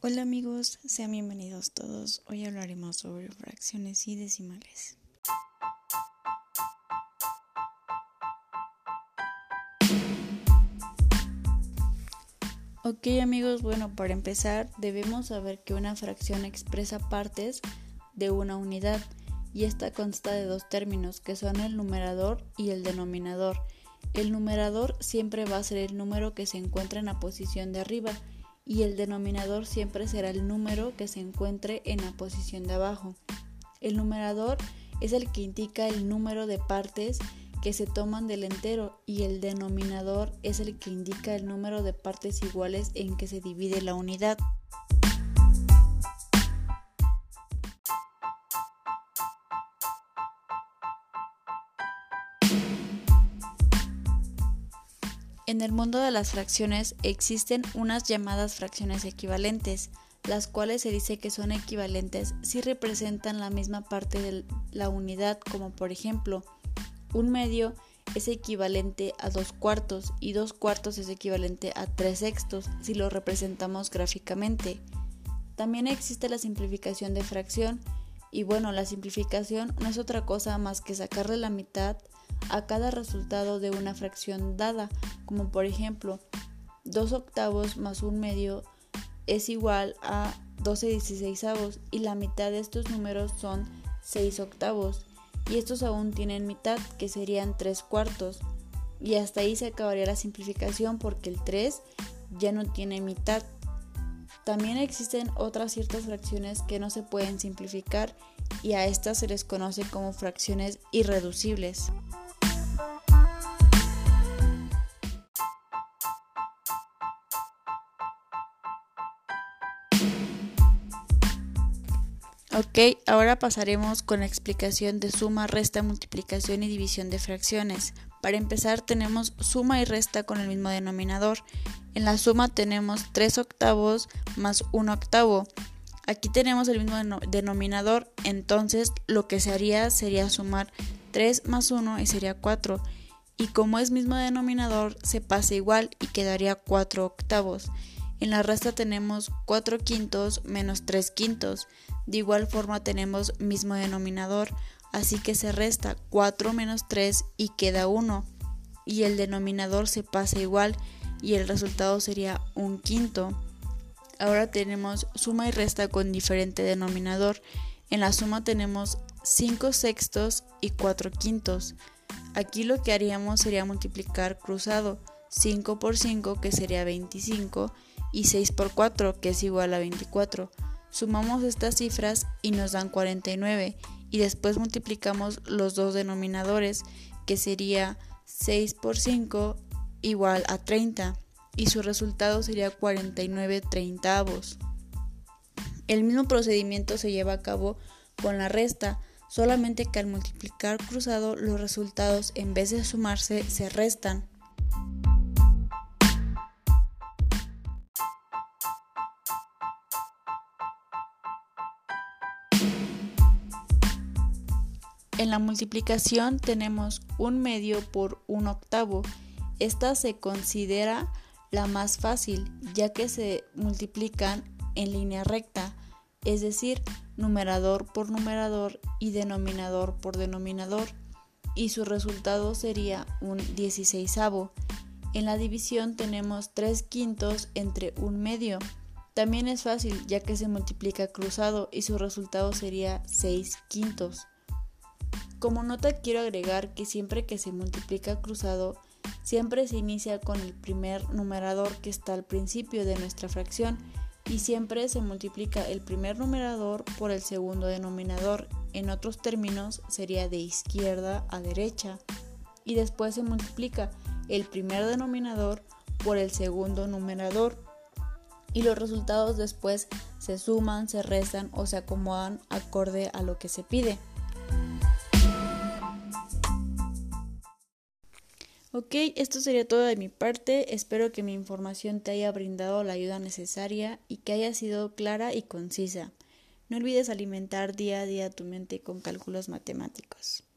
Hola amigos, sean bienvenidos todos. Hoy hablaremos sobre fracciones y decimales. Ok amigos, bueno, para empezar debemos saber que una fracción expresa partes de una unidad y esta consta de dos términos que son el numerador y el denominador. El numerador siempre va a ser el número que se encuentra en la posición de arriba y el denominador siempre será el número que se encuentre en la posición de abajo. El numerador es el que indica el número de partes que se toman del entero y el denominador es el que indica el número de partes iguales en que se divide la unidad. En el mundo de las fracciones existen unas llamadas fracciones equivalentes, las cuales se dice que son equivalentes si representan la misma parte de la unidad, como por ejemplo, un medio es equivalente a dos cuartos y dos cuartos es equivalente a tres sextos si lo representamos gráficamente. También existe la simplificación de fracción y bueno, la simplificación no es otra cosa más que sacarle la mitad a cada resultado de una fracción dada, como por ejemplo 2 octavos más un medio es igual a 12 dieciséisavos y la mitad de estos números son 6 octavos y estos aún tienen mitad que serían 3 cuartos y hasta ahí se acabaría la simplificación porque el 3 ya no tiene mitad. También existen otras ciertas fracciones que no se pueden simplificar y a estas se les conoce como fracciones irreducibles. Ok, ahora pasaremos con la explicación de suma, resta, multiplicación y división de fracciones. Para empezar tenemos suma y resta con el mismo denominador. En la suma tenemos 3 octavos más 1 octavo. Aquí tenemos el mismo denominador, entonces lo que se haría sería sumar 3 más 1 y sería 4. Y como es mismo denominador, se pasa igual y quedaría 4 octavos. En la resta tenemos 4 quintos menos 3 quintos. De igual forma tenemos mismo denominador, así que se resta 4 menos 3 y queda 1. Y el denominador se pasa igual y el resultado sería un quinto. Ahora tenemos suma y resta con diferente denominador. En la suma tenemos 5 sextos y 4 quintos. Aquí lo que haríamos sería multiplicar cruzado 5 por 5 que sería 25 y 6 por 4, que es igual a 24. Sumamos estas cifras y nos dan 49 y después multiplicamos los dos denominadores, que sería 6 por 5 igual a 30 y su resultado sería 49 treintavos. El mismo procedimiento se lleva a cabo con la resta, solamente que al multiplicar cruzado los resultados en vez de sumarse se restan. En la multiplicación tenemos un medio por un octavo. Esta se considera la más fácil ya que se multiplican en línea recta, es decir, numerador por numerador y denominador por denominador, y su resultado sería un dieciséisavo. En la división tenemos tres quintos entre un medio. También es fácil ya que se multiplica cruzado y su resultado sería 6 quintos. Como nota quiero agregar que siempre que se multiplica cruzado, siempre se inicia con el primer numerador que está al principio de nuestra fracción y siempre se multiplica el primer numerador por el segundo denominador. En otros términos sería de izquierda a derecha. Y después se multiplica el primer denominador por el segundo numerador. Y los resultados después se suman, se restan o se acomodan acorde a lo que se pide. Ok, esto sería todo de mi parte. Espero que mi información te haya brindado la ayuda necesaria y que haya sido clara y concisa. No olvides alimentar día a día tu mente con cálculos matemáticos.